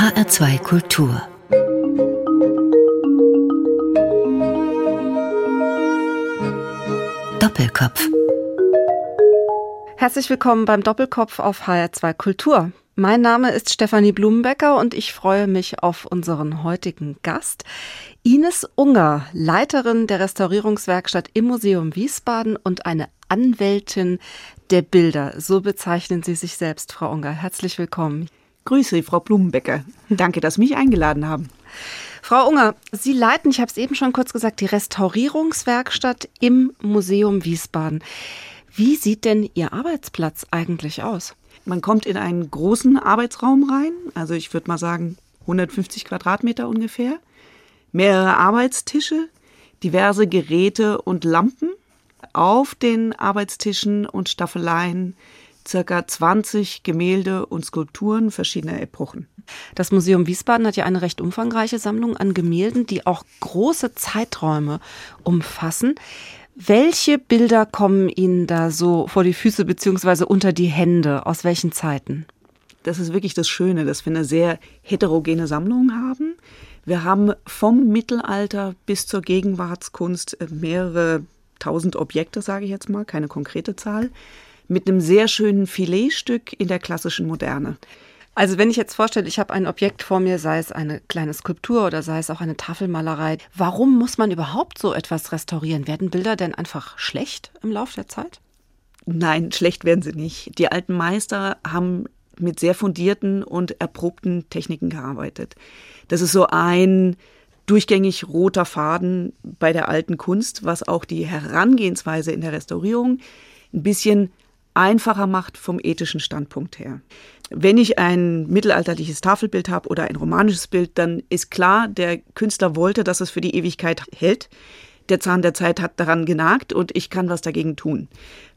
HR2 Kultur Doppelkopf Herzlich willkommen beim Doppelkopf auf HR2 Kultur. Mein Name ist Stefanie Blumenbecker und ich freue mich auf unseren heutigen Gast. Ines Unger, Leiterin der Restaurierungswerkstatt im Museum Wiesbaden und eine Anwältin der Bilder. So bezeichnen Sie sich selbst, Frau Unger. Herzlich willkommen. Grüße, Frau Blumenbecker. Danke, dass Sie mich eingeladen haben. Frau Unger, Sie leiten, ich habe es eben schon kurz gesagt, die Restaurierungswerkstatt im Museum Wiesbaden. Wie sieht denn Ihr Arbeitsplatz eigentlich aus? Man kommt in einen großen Arbeitsraum rein, also ich würde mal sagen 150 Quadratmeter ungefähr, mehrere Arbeitstische, diverse Geräte und Lampen. Auf den Arbeitstischen und Staffeleien circa 20 Gemälde und Skulpturen verschiedener Epochen. Das Museum Wiesbaden hat ja eine recht umfangreiche Sammlung an Gemälden, die auch große Zeiträume umfassen. Welche Bilder kommen Ihnen da so vor die Füße bzw. unter die Hände? Aus welchen Zeiten? Das ist wirklich das Schöne, dass wir eine sehr heterogene Sammlung haben. Wir haben vom Mittelalter bis zur Gegenwartskunst mehrere tausend Objekte, sage ich jetzt mal, keine konkrete Zahl, mit einem sehr schönen Filetstück in der klassischen Moderne. Also wenn ich jetzt vorstelle, ich habe ein Objekt vor mir, sei es eine kleine Skulptur oder sei es auch eine Tafelmalerei, warum muss man überhaupt so etwas restaurieren? Werden Bilder denn einfach schlecht im Laufe der Zeit? Nein, schlecht werden sie nicht. Die alten Meister haben mit sehr fundierten und erprobten Techniken gearbeitet. Das ist so ein durchgängig roter Faden bei der alten Kunst, was auch die Herangehensweise in der Restaurierung ein bisschen einfacher macht vom ethischen Standpunkt her. Wenn ich ein mittelalterliches Tafelbild habe oder ein romanisches Bild, dann ist klar, der Künstler wollte, dass es für die Ewigkeit hält. Der Zahn der Zeit hat daran genagt und ich kann was dagegen tun.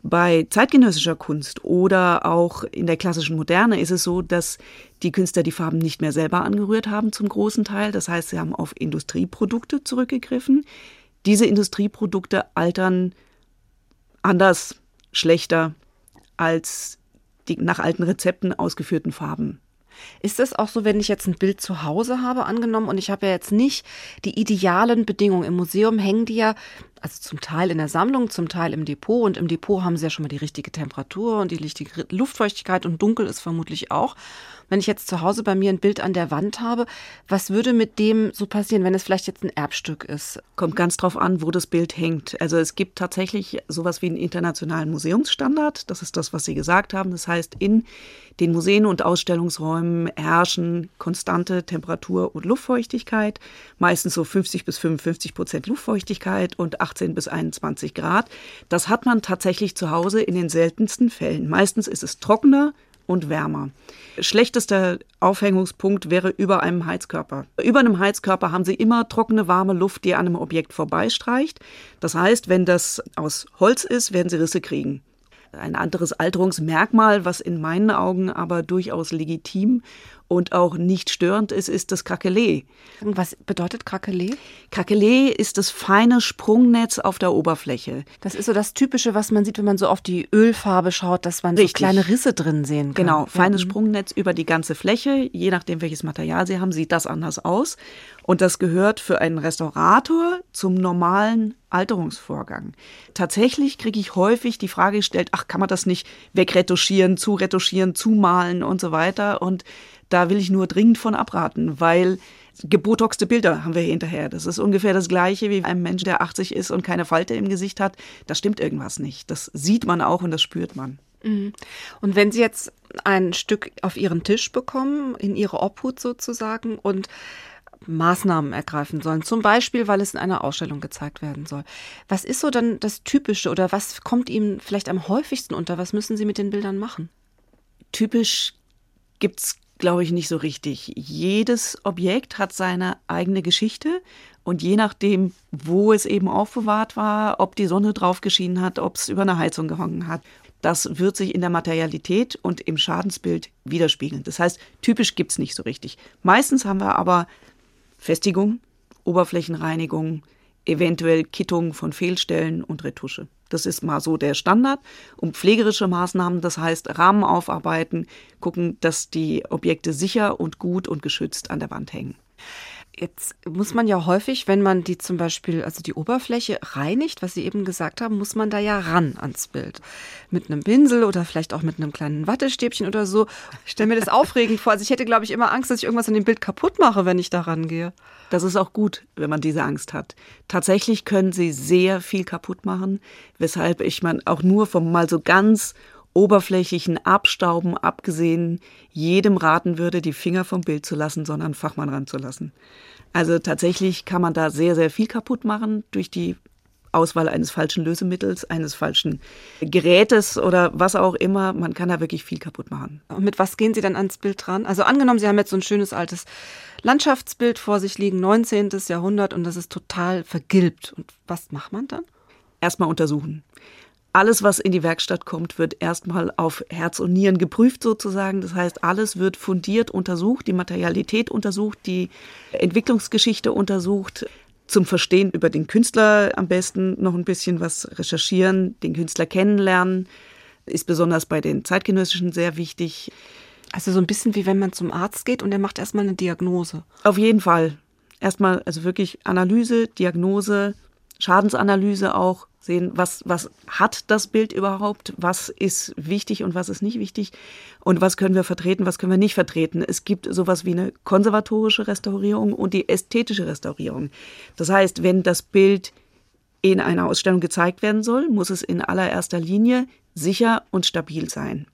Bei zeitgenössischer Kunst oder auch in der klassischen Moderne ist es so, dass die Künstler die Farben nicht mehr selber angerührt haben zum großen Teil. Das heißt, sie haben auf Industrieprodukte zurückgegriffen. Diese Industrieprodukte altern anders, schlechter als die nach alten Rezepten ausgeführten Farben. Ist es auch so, wenn ich jetzt ein Bild zu Hause habe, angenommen, und ich habe ja jetzt nicht die idealen Bedingungen. Im Museum hängen die ja, also zum Teil in der Sammlung, zum Teil im Depot. Und im Depot haben sie ja schon mal die richtige Temperatur und die richtige Luftfeuchtigkeit und dunkel ist vermutlich auch. Wenn ich jetzt zu Hause bei mir ein Bild an der Wand habe, was würde mit dem so passieren, wenn es vielleicht jetzt ein Erbstück ist? Kommt ganz drauf an, wo das Bild hängt. Also es gibt tatsächlich sowas wie einen internationalen Museumsstandard. Das ist das, was Sie gesagt haben. Das heißt, in den Museen und Ausstellungsräumen herrschen konstante Temperatur und Luftfeuchtigkeit, meistens so 50 bis 55 Prozent Luftfeuchtigkeit und 18 bis 21 Grad. Das hat man tatsächlich zu Hause in den seltensten Fällen. Meistens ist es trockener und wärmer. Schlechtester Aufhängungspunkt wäre über einem Heizkörper. Über einem Heizkörper haben Sie immer trockene, warme Luft, die an einem Objekt vorbeistreicht. Das heißt, wenn das aus Holz ist, werden Sie Risse kriegen. Ein anderes Alterungsmerkmal, was in meinen Augen aber durchaus legitim und auch nicht störend ist, ist das Krakelee. Was bedeutet Krakelee? Krakelee ist das feine Sprungnetz auf der Oberfläche. Das ist so das Typische, was man sieht, wenn man so auf die Ölfarbe schaut, dass man Richtig. so kleine Risse drin sehen kann. Genau, feines ja. Mhm. Sprungnetz über die ganze Fläche. Je nachdem, welches Material Sie haben, sieht das anders aus. Und das gehört für einen Restaurator zum normalen Alterungsvorgang. Tatsächlich kriege ich häufig die Frage gestellt, ach, kann man das nicht wegretuschieren, zuretuschieren, zumalen und so weiter. Und da will ich nur dringend von abraten, weil gebotoxte Bilder haben wir hinterher. Das ist ungefähr das Gleiche wie ein Mensch, der 80 ist und keine Falte im Gesicht hat. Da stimmt irgendwas nicht. Das sieht man auch und das spürt man. Mhm. Und wenn Sie jetzt ein Stück auf Ihren Tisch bekommen, in Ihre Obhut sozusagen und Maßnahmen ergreifen sollen, zum Beispiel, weil es in einer Ausstellung gezeigt werden soll. Was ist so dann das Typische oder was kommt Ihnen vielleicht am häufigsten unter? Was müssen Sie mit den Bildern machen? Typisch gibt es glaube ich, nicht so richtig. Jedes Objekt hat seine eigene Geschichte und je nachdem, wo es eben aufbewahrt war, ob die Sonne drauf geschienen hat, ob es über eine Heizung gehangen hat, das wird sich in der Materialität und im Schadensbild widerspiegeln. Das heißt, typisch gibt es nicht so richtig. Meistens haben wir aber Festigung, Oberflächenreinigung, eventuell Kittung von Fehlstellen und Retusche. Das ist mal so der Standard. Und pflegerische Maßnahmen, das heißt Rahmen aufarbeiten, gucken, dass die Objekte sicher und gut und geschützt an der Wand hängen. Jetzt muss man ja häufig, wenn man die zum Beispiel, also die Oberfläche reinigt, was Sie eben gesagt haben, muss man da ja ran ans Bild. Mit einem Pinsel oder vielleicht auch mit einem kleinen Wattestäbchen oder so. Ich stelle mir das aufregend vor. Also ich hätte, glaube ich, immer Angst, dass ich irgendwas an dem Bild kaputt mache, wenn ich da rangehe. Das ist auch gut, wenn man diese Angst hat. Tatsächlich können sie sehr viel kaputt machen, weshalb ich man auch nur vom mal so ganz oberflächlichen Abstauben abgesehen jedem raten würde, die Finger vom Bild zu lassen, sondern Fachmann ranzulassen. Also tatsächlich kann man da sehr, sehr viel kaputt machen durch die Auswahl eines falschen Lösemittels, eines falschen Gerätes oder was auch immer. Man kann da wirklich viel kaputt machen. Und mit was gehen Sie dann ans Bild dran? Also angenommen, Sie haben jetzt so ein schönes altes Landschaftsbild vor sich liegen, 19. Jahrhundert, und das ist total vergilbt. Und was macht man dann? Erstmal untersuchen alles, was in die Werkstatt kommt, wird erstmal auf Herz und Nieren geprüft sozusagen. Das heißt, alles wird fundiert untersucht, die Materialität untersucht, die Entwicklungsgeschichte untersucht. Zum Verstehen über den Künstler am besten noch ein bisschen was recherchieren, den Künstler kennenlernen, ist besonders bei den zeitgenössischen sehr wichtig. Also so ein bisschen wie wenn man zum Arzt geht und er macht erstmal eine Diagnose. Auf jeden Fall. Erstmal, also wirklich Analyse, Diagnose, Schadensanalyse auch, sehen, was, was hat das Bild überhaupt, was ist wichtig und was ist nicht wichtig und was können wir vertreten, was können wir nicht vertreten. Es gibt sowas wie eine konservatorische Restaurierung und die ästhetische Restaurierung. Das heißt, wenn das Bild in einer Ausstellung gezeigt werden soll, muss es in allererster Linie sicher und stabil sein.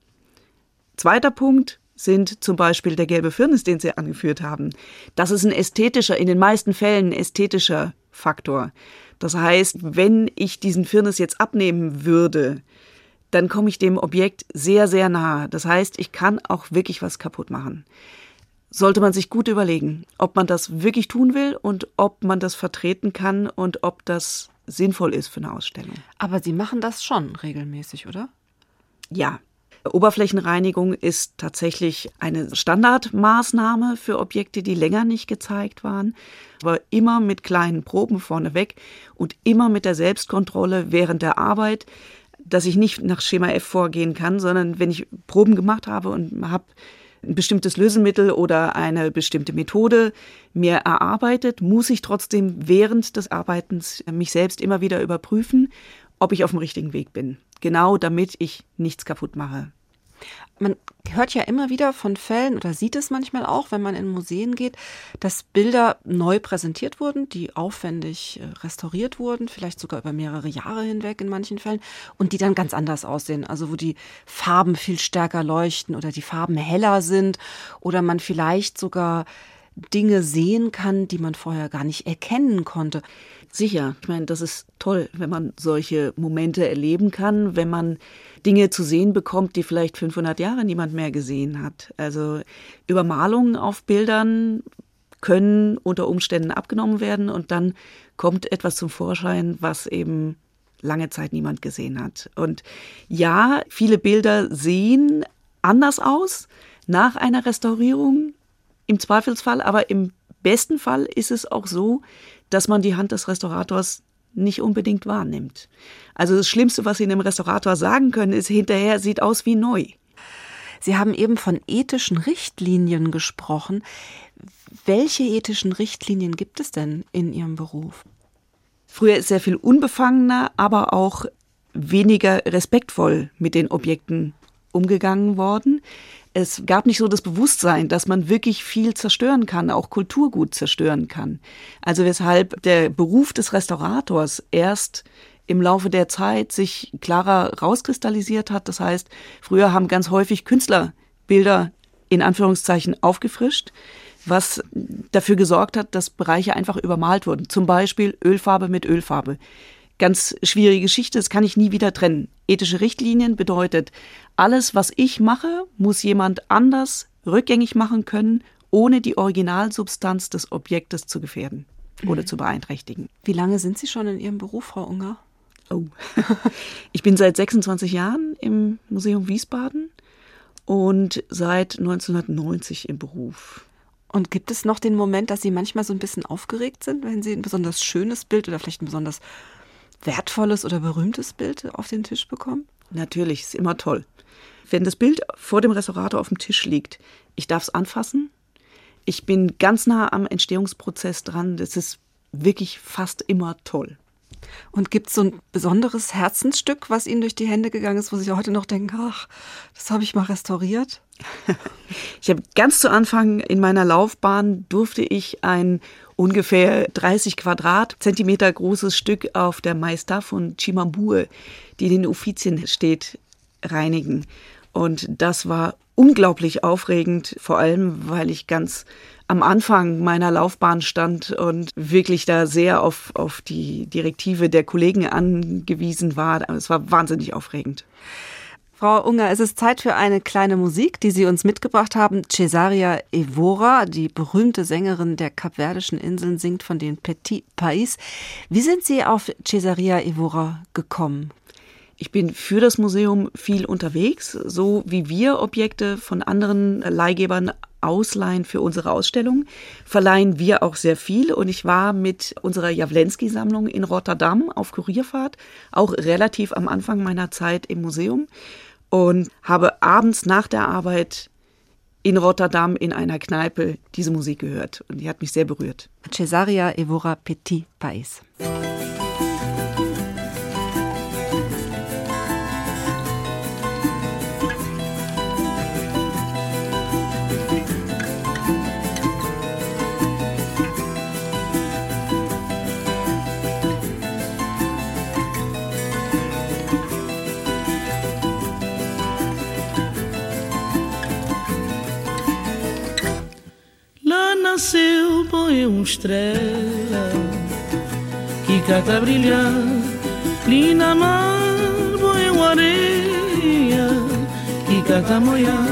Zweiter Punkt sind zum Beispiel der gelbe Firnis, den Sie angeführt haben. Das ist ein ästhetischer, in den meisten Fällen ein ästhetischer Faktor. Das heißt, wenn ich diesen Firnis jetzt abnehmen würde, dann komme ich dem Objekt sehr, sehr nahe. Das heißt, ich kann auch wirklich was kaputt machen. Sollte man sich gut überlegen, ob man das wirklich tun will und ob man das vertreten kann und ob das sinnvoll ist für eine Ausstellung. Aber Sie machen das schon regelmäßig, oder? Ja, Oberflächenreinigung ist tatsächlich eine Standardmaßnahme für Objekte, die länger nicht gezeigt waren, aber immer mit kleinen Proben vorneweg und immer mit der Selbstkontrolle während der Arbeit, dass ich nicht nach Schema F vorgehen kann, sondern wenn ich Proben gemacht habe und habe ein bestimmtes Lösemittel oder eine bestimmte Methode mir erarbeitet, muss ich trotzdem während des Arbeitens mich selbst immer wieder überprüfen, ob ich auf dem richtigen Weg bin genau damit ich nichts kaputt mache. Man hört ja immer wieder von Fällen oder sieht es manchmal auch, wenn man in Museen geht, dass Bilder neu präsentiert wurden, die aufwendig äh, restauriert wurden, vielleicht sogar über mehrere Jahre hinweg in manchen Fällen und die dann ganz anders aussehen. Also wo die Farben viel stärker leuchten oder die Farben heller sind oder man vielleicht sogar Dinge sehen kann, die man vorher gar nicht erkennen konnte. Sicher, ich meine, das ist toll, wenn man solche Momente erleben kann, wenn man Dinge zu sehen bekommt, die vielleicht 500 Jahre niemand mehr gesehen hat. Also Übermalungen auf Bildern können unter Umständen abgenommen werden und dann kommt etwas zum Vorschein, was eben lange Zeit niemand gesehen hat. Und ja, viele Bilder sehen anders aus nach einer Restaurierung im Zweifelsfall, aber im besten Fall ist es auch so, dass man die Hand des Restaurators nicht unbedingt wahrnimmt. Also das Schlimmste, was Sie einem Restaurator sagen können, ist, hinterher sieht aus wie neu. Sie haben eben von ethischen Richtlinien gesprochen. Welche ethischen Richtlinien gibt es denn in Ihrem Beruf? Früher ist sehr viel unbefangener, aber auch weniger respektvoll mit den Objekten umgegangen worden es gab nicht so das Bewusstsein, dass man wirklich viel zerstören kann, auch Kulturgut zerstören kann. Also weshalb der Beruf des Restaurators erst im Laufe der Zeit sich klarer rauskristallisiert hat. Das heißt, früher haben ganz häufig Künstler Bilder in Anführungszeichen aufgefrischt, was dafür gesorgt hat, dass Bereiche einfach übermalt wurden. Zum Beispiel Ölfarbe mit Ölfarbe ganz schwierige Geschichte, das kann ich nie wieder trennen. Ethische Richtlinien bedeutet, alles, was ich mache, muss jemand anders rückgängig machen können, ohne die Originalsubstanz des Objektes zu gefährden oder mhm. zu beeinträchtigen. Wie lange sind Sie schon in Ihrem Beruf, Frau Unger? Oh. Ich bin seit 26 Jahren im Museum Wiesbaden und seit 1990 im Beruf. Und gibt es noch den Moment, dass Sie manchmal so ein bisschen aufgeregt sind, wenn Sie ein besonders schönes Bild oder vielleicht ein besonders wertvolles oder berühmtes Bild auf den Tisch bekommen? Natürlich, ist immer toll. Wenn das Bild vor dem Restaurator auf dem Tisch liegt, ich darf es anfassen. Ich bin ganz nah am Entstehungsprozess dran. Das ist wirklich fast immer toll. Und gibt es so ein besonderes Herzensstück, was Ihnen durch die Hände gegangen ist, wo Sie heute noch denken, ach, das habe ich mal restauriert? Ich habe ganz zu Anfang in meiner Laufbahn durfte ich ein ungefähr 30 Quadratzentimeter großes Stück auf der Maista von Chimambue, die den Uffizien steht, reinigen. Und das war unglaublich aufregend, vor allem weil ich ganz am Anfang meiner Laufbahn stand und wirklich da sehr auf, auf die Direktive der Kollegen angewiesen war. Es war wahnsinnig aufregend. Frau Unger, es ist Zeit für eine kleine Musik, die Sie uns mitgebracht haben. Cesaria Evora, die berühmte Sängerin der Kapverdischen Inseln, singt von den Petit Pais. Wie sind Sie auf Cesaria Evora gekommen? Ich bin für das Museum viel unterwegs, so wie wir Objekte von anderen Leihgebern ausleihen für unsere Ausstellung, verleihen wir auch sehr viel. Und ich war mit unserer Jawlensky-Sammlung in Rotterdam auf Kurierfahrt, auch relativ am Anfang meiner Zeit im Museum und habe abends nach der Arbeit in Rotterdam in einer Kneipe diese Musik gehört und die hat mich sehr berührt. Cesaria Evora Petit Pais. Estrela que cata brilhar, linda mar, uma areia que cata moiar,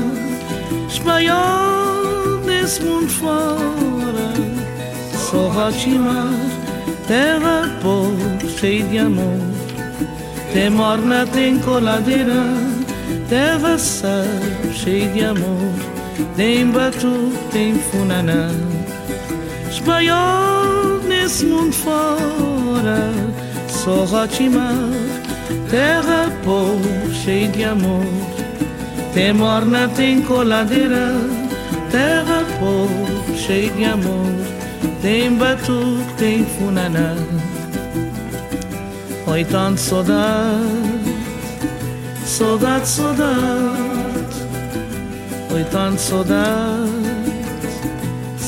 espanhol desse mundo fora, só Rotimar, terra pobre, cheia de amor, tem morna, tem coladeira, terra sal, cheia de amor, tem batu, tem funaná espanhol nesse mundo fora. Sou Rotimar, terra pobre, cheia de amor. Tem morna, tem coladeira, terra pobre, cheia de amor. Tem batuque, tem funaná. Oi, tanto saudade, saudade, saudade. Oi, tanto saudade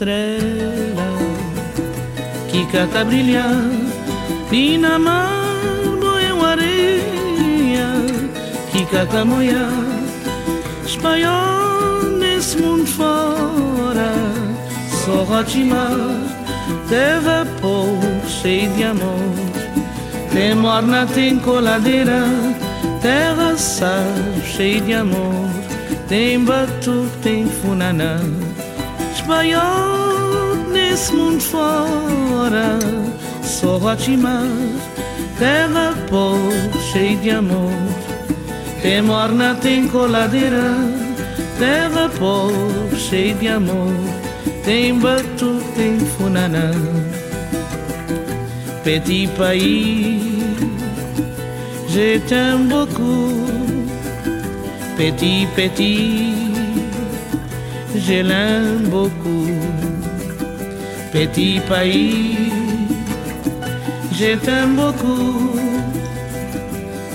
Estrela que cata brilhar na mar boiam areia que cata moiar. Espanhol nesse mundo fora só Rotimar terra pouco cheio de amor. Tem morna, tem coladeira terra sal cheio de amor. Tem batu, tem funaná espanhol nesse mundo fora. Só Rotimar, terra pobre, cheia de amor. Tem morna, tem coladeira, terra pobre, cheia de amor. Tem batu, tem funaná. Petit pays, je t'aime beaucoup. Petit, petit je l'aime beaucoup. Petit pays, je t'aime beaucoup.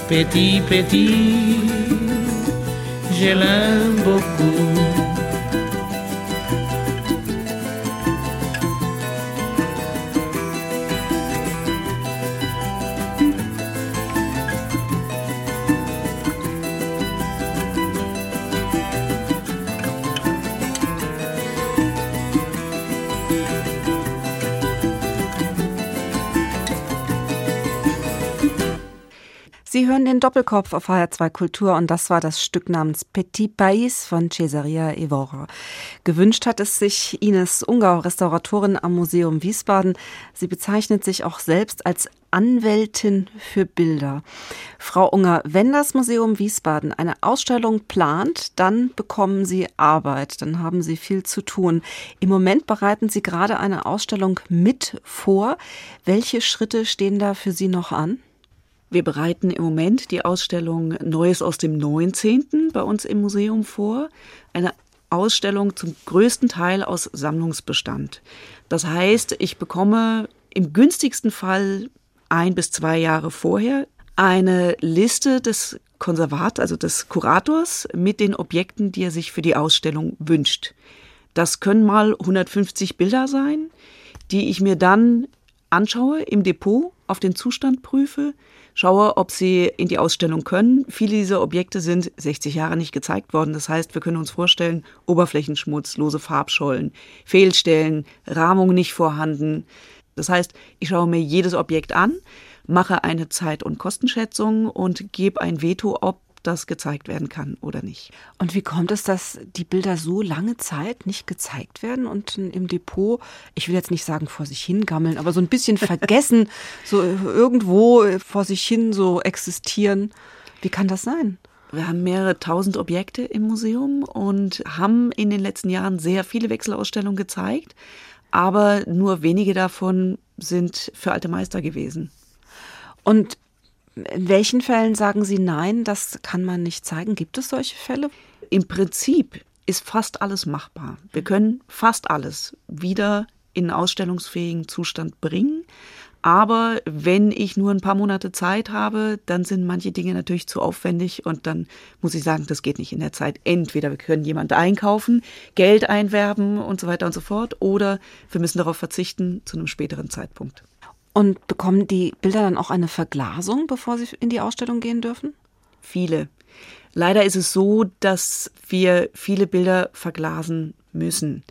Petit, petit, je l'aime beaucoup. Sie hören den Doppelkopf auf HR2 Kultur und das war das Stück namens Petit Pais von Cesaria Evora. Gewünscht hat es sich Ines Ungau, Restauratorin am Museum Wiesbaden. Sie bezeichnet sich auch selbst als Anwältin für Bilder. Frau Unger, wenn das Museum Wiesbaden eine Ausstellung plant, dann bekommen Sie Arbeit, dann haben Sie viel zu tun. Im Moment bereiten Sie gerade eine Ausstellung mit vor. Welche Schritte stehen da für Sie noch an? Wir bereiten im Moment die Ausstellung Neues aus dem 19. bei uns im Museum vor. Eine Ausstellung zum größten Teil aus Sammlungsbestand. Das heißt, ich bekomme im günstigsten Fall ein bis zwei Jahre vorher eine Liste des Konservators, also des Kurators, mit den Objekten, die er sich für die Ausstellung wünscht. Das können mal 150 Bilder sein, die ich mir dann anschaue im Depot, auf den Zustand prüfe, schaue, ob sie in die Ausstellung können. Viele dieser Objekte sind 60 Jahre nicht gezeigt worden. Das heißt, wir können uns vorstellen, Oberflächenschmutz, lose Farbschollen, Fehlstellen, Rahmung nicht vorhanden. Das heißt, ich schaue mir jedes Objekt an, mache eine Zeit- und Kostenschätzung und gebe ein Veto, ob das gezeigt werden kann oder nicht. Und wie kommt es, dass die Bilder so lange Zeit nicht gezeigt werden und im Depot, ich will jetzt nicht sagen vor sich hingammeln, aber so ein bisschen vergessen, so irgendwo vor sich hin so existieren? Wie kann das sein? Wir haben mehrere tausend Objekte im Museum und haben in den letzten Jahren sehr viele Wechselausstellungen gezeigt, aber nur wenige davon sind für alte Meister gewesen. Und in welchen Fällen sagen Sie nein, das kann man nicht zeigen? Gibt es solche Fälle? Im Prinzip ist fast alles machbar. Wir können fast alles wieder in ausstellungsfähigen Zustand bringen. Aber wenn ich nur ein paar Monate Zeit habe, dann sind manche Dinge natürlich zu aufwendig und dann muss ich sagen, das geht nicht in der Zeit. Entweder wir können jemand einkaufen, Geld einwerben und so weiter und so fort, oder wir müssen darauf verzichten zu einem späteren Zeitpunkt. Und bekommen die Bilder dann auch eine Verglasung, bevor sie in die Ausstellung gehen dürfen? Viele. Leider ist es so, dass wir viele Bilder verglasen müssen.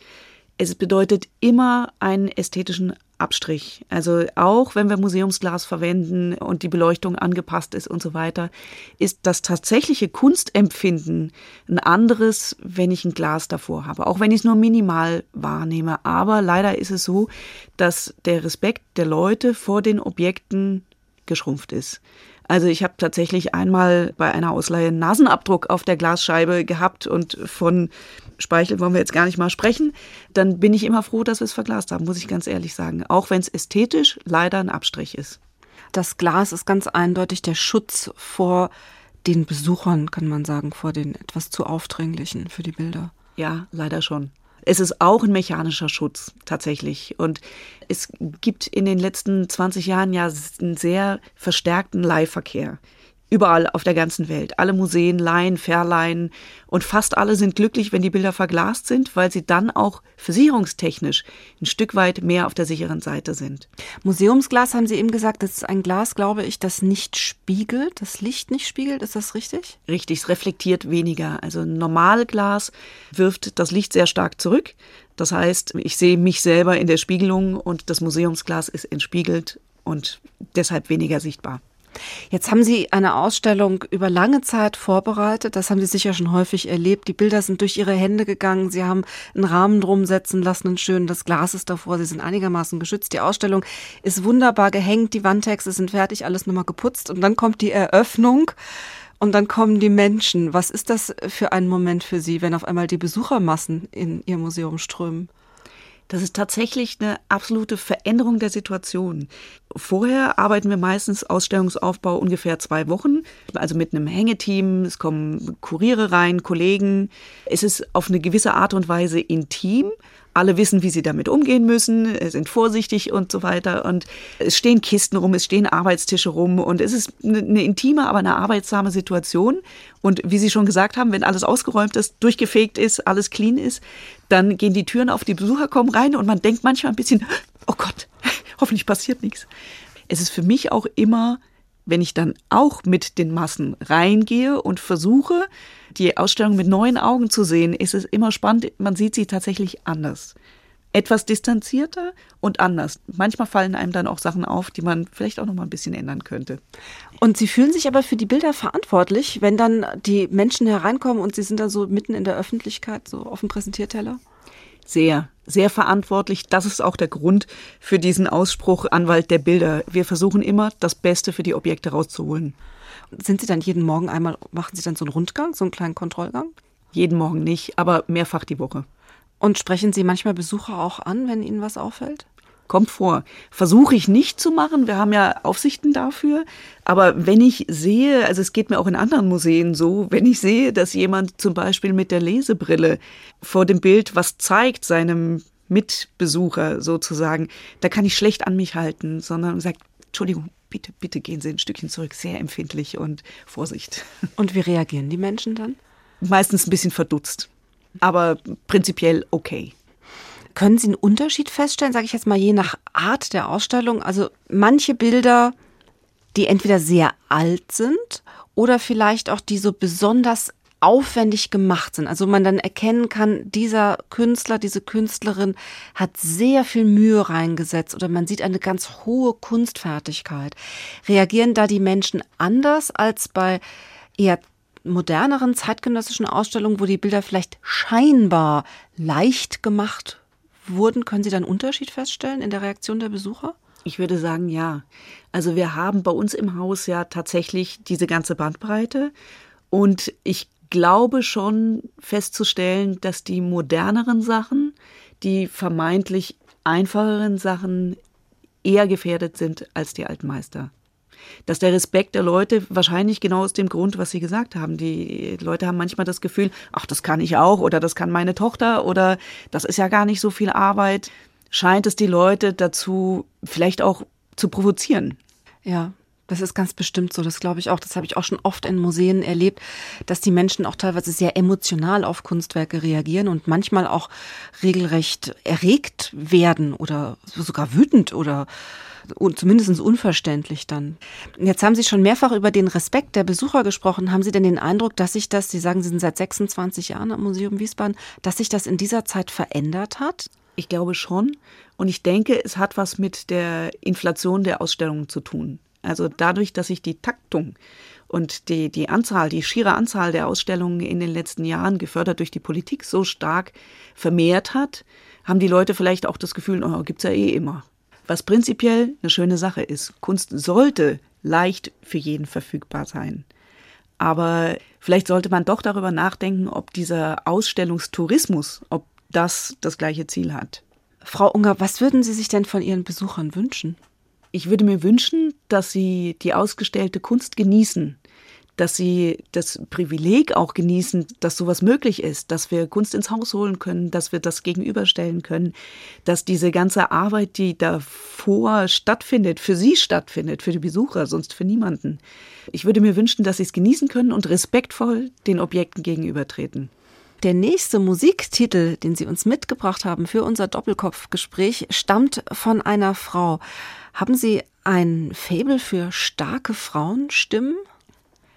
Es bedeutet immer einen ästhetischen Abstrich. Also auch wenn wir Museumsglas verwenden und die Beleuchtung angepasst ist und so weiter, ist das tatsächliche Kunstempfinden ein anderes, wenn ich ein Glas davor habe. Auch wenn ich es nur minimal wahrnehme. Aber leider ist es so, dass der Respekt der Leute vor den Objekten geschrumpft ist. Also ich habe tatsächlich einmal bei einer Ausleihe einen Nasenabdruck auf der Glasscheibe gehabt und von Speichel wollen wir jetzt gar nicht mal sprechen, dann bin ich immer froh, dass wir es verglast haben, muss ich ganz ehrlich sagen. Auch wenn es ästhetisch leider ein Abstrich ist. Das Glas ist ganz eindeutig der Schutz vor den Besuchern, kann man sagen, vor den etwas zu aufdringlichen für die Bilder. Ja, leider schon. Es ist auch ein mechanischer Schutz tatsächlich. Und es gibt in den letzten 20 Jahren ja einen sehr verstärkten Leihverkehr überall auf der ganzen Welt. Alle Museen leihen, verleihen und fast alle sind glücklich, wenn die Bilder verglast sind, weil sie dann auch versicherungstechnisch ein Stück weit mehr auf der sicheren Seite sind. Museumsglas haben Sie eben gesagt, das ist ein Glas, glaube ich, das nicht spiegelt, das Licht nicht spiegelt. Ist das richtig? Richtig, es reflektiert weniger. Also ein Normalglas wirft das Licht sehr stark zurück. Das heißt, ich sehe mich selber in der Spiegelung und das Museumsglas ist entspiegelt und deshalb weniger sichtbar. Jetzt haben Sie eine Ausstellung über lange Zeit vorbereitet. Das haben Sie sicher schon häufig erlebt. Die Bilder sind durch Ihre Hände gegangen. Sie haben einen Rahmen drum setzen lassen, einen schönen. Das Glas ist davor. Sie sind einigermaßen geschützt. Die Ausstellung ist wunderbar gehängt. Die Wandtexte sind fertig, alles nochmal geputzt. Und dann kommt die Eröffnung. Und dann kommen die Menschen. Was ist das für ein Moment für Sie, wenn auf einmal die Besuchermassen in Ihr Museum strömen? Das ist tatsächlich eine absolute Veränderung der Situation. Vorher arbeiten wir meistens Ausstellungsaufbau ungefähr zwei Wochen, also mit einem Hängeteam. Es kommen Kuriere rein, Kollegen. Es ist auf eine gewisse Art und Weise intim, alle wissen, wie sie damit umgehen müssen, sind vorsichtig und so weiter. Und es stehen Kisten rum, es stehen Arbeitstische rum und es ist eine intime, aber eine arbeitsame Situation. Und wie Sie schon gesagt haben, wenn alles ausgeräumt ist, durchgefegt ist, alles clean ist, dann gehen die Türen auf, die Besucher kommen rein und man denkt manchmal ein bisschen, oh Gott, hoffentlich passiert nichts. Es ist für mich auch immer wenn ich dann auch mit den Massen reingehe und versuche, die Ausstellung mit neuen Augen zu sehen, ist es immer spannend, man sieht sie tatsächlich anders. etwas distanzierter und anders. Manchmal fallen einem dann auch Sachen auf, die man vielleicht auch noch mal ein bisschen ändern könnte. Und Sie fühlen sich aber für die Bilder verantwortlich, wenn dann die Menschen hereinkommen und Sie sind dann so mitten in der Öffentlichkeit, so auf dem Präsentierteller? Sehr, sehr verantwortlich. Das ist auch der Grund für diesen Ausspruch Anwalt der Bilder. Wir versuchen immer, das Beste für die Objekte rauszuholen. Sind Sie dann jeden Morgen einmal, machen Sie dann so einen Rundgang, so einen kleinen Kontrollgang? Jeden Morgen nicht, aber mehrfach die Woche. Und sprechen Sie manchmal Besucher auch an, wenn Ihnen was auffällt? Kommt vor. Versuche ich nicht zu machen. Wir haben ja Aufsichten dafür. Aber wenn ich sehe, also es geht mir auch in anderen Museen so, wenn ich sehe, dass jemand zum Beispiel mit der Lesebrille vor dem Bild was zeigt, seinem Mitbesucher sozusagen, da kann ich schlecht an mich halten, sondern sagt, Entschuldigung, bitte, bitte gehen Sie ein Stückchen zurück. Sehr empfindlich und Vorsicht. Und wie reagieren die Menschen dann? Meistens ein bisschen verdutzt. Aber prinzipiell okay. Können Sie einen Unterschied feststellen, sage ich jetzt mal, je nach Art der Ausstellung? Also manche Bilder, die entweder sehr alt sind oder vielleicht auch die so besonders aufwendig gemacht sind. Also man dann erkennen kann, dieser Künstler, diese Künstlerin hat sehr viel Mühe reingesetzt oder man sieht eine ganz hohe Kunstfertigkeit. Reagieren da die Menschen anders als bei eher moderneren zeitgenössischen Ausstellungen, wo die Bilder vielleicht scheinbar leicht gemacht wurden? Können Sie da einen Unterschied feststellen in der Reaktion der Besucher? Ich würde sagen, ja. Also wir haben bei uns im Haus ja tatsächlich diese ganze Bandbreite. Und ich glaube schon festzustellen, dass die moderneren Sachen, die vermeintlich einfacheren Sachen eher gefährdet sind als die alten Meister. Dass der Respekt der Leute wahrscheinlich genau aus dem Grund, was Sie gesagt haben. Die Leute haben manchmal das Gefühl, ach, das kann ich auch oder das kann meine Tochter oder das ist ja gar nicht so viel Arbeit. Scheint es die Leute dazu vielleicht auch zu provozieren. Ja, das ist ganz bestimmt so, das glaube ich auch. Das habe ich auch schon oft in Museen erlebt, dass die Menschen auch teilweise sehr emotional auf Kunstwerke reagieren und manchmal auch regelrecht erregt werden oder sogar wütend oder zumindest unverständlich dann. Jetzt haben Sie schon mehrfach über den Respekt der Besucher gesprochen. Haben Sie denn den Eindruck, dass sich das, Sie sagen, Sie sind seit 26 Jahren am Museum Wiesbaden, dass sich das in dieser Zeit verändert hat? Ich glaube schon. Und ich denke, es hat was mit der Inflation der Ausstellungen zu tun. Also dadurch, dass sich die Taktung und die, die Anzahl, die schiere Anzahl der Ausstellungen in den letzten Jahren, gefördert durch die Politik, so stark vermehrt hat, haben die Leute vielleicht auch das Gefühl, oh, gibt's ja eh immer. Was prinzipiell eine schöne Sache ist. Kunst sollte leicht für jeden verfügbar sein. Aber vielleicht sollte man doch darüber nachdenken, ob dieser Ausstellungstourismus, ob das das gleiche Ziel hat. Frau Unger, was würden Sie sich denn von Ihren Besuchern wünschen? Ich würde mir wünschen, dass sie die ausgestellte Kunst genießen, dass sie das Privileg auch genießen, dass sowas möglich ist, dass wir Kunst ins Haus holen können, dass wir das gegenüberstellen können, dass diese ganze Arbeit, die davor stattfindet, für sie stattfindet, für die Besucher, sonst für niemanden. Ich würde mir wünschen, dass sie es genießen können und respektvoll den Objekten gegenübertreten. Der nächste Musiktitel, den Sie uns mitgebracht haben für unser Doppelkopfgespräch, stammt von einer Frau. Haben Sie ein Fabel für starke Frauenstimmen?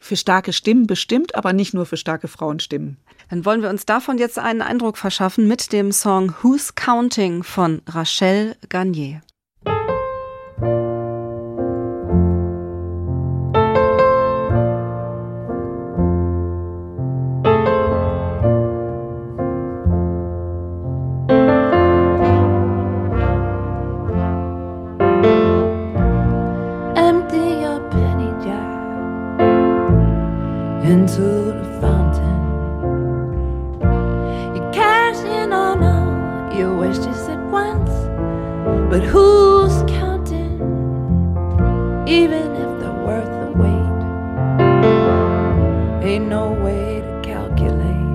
Für starke Stimmen bestimmt, aber nicht nur für starke Frauenstimmen. Dann wollen wir uns davon jetzt einen Eindruck verschaffen mit dem Song Who's Counting von Rachel Garnier. your wishes at once. But who's counting, even if they're worth the wait? Ain't no way to calculate.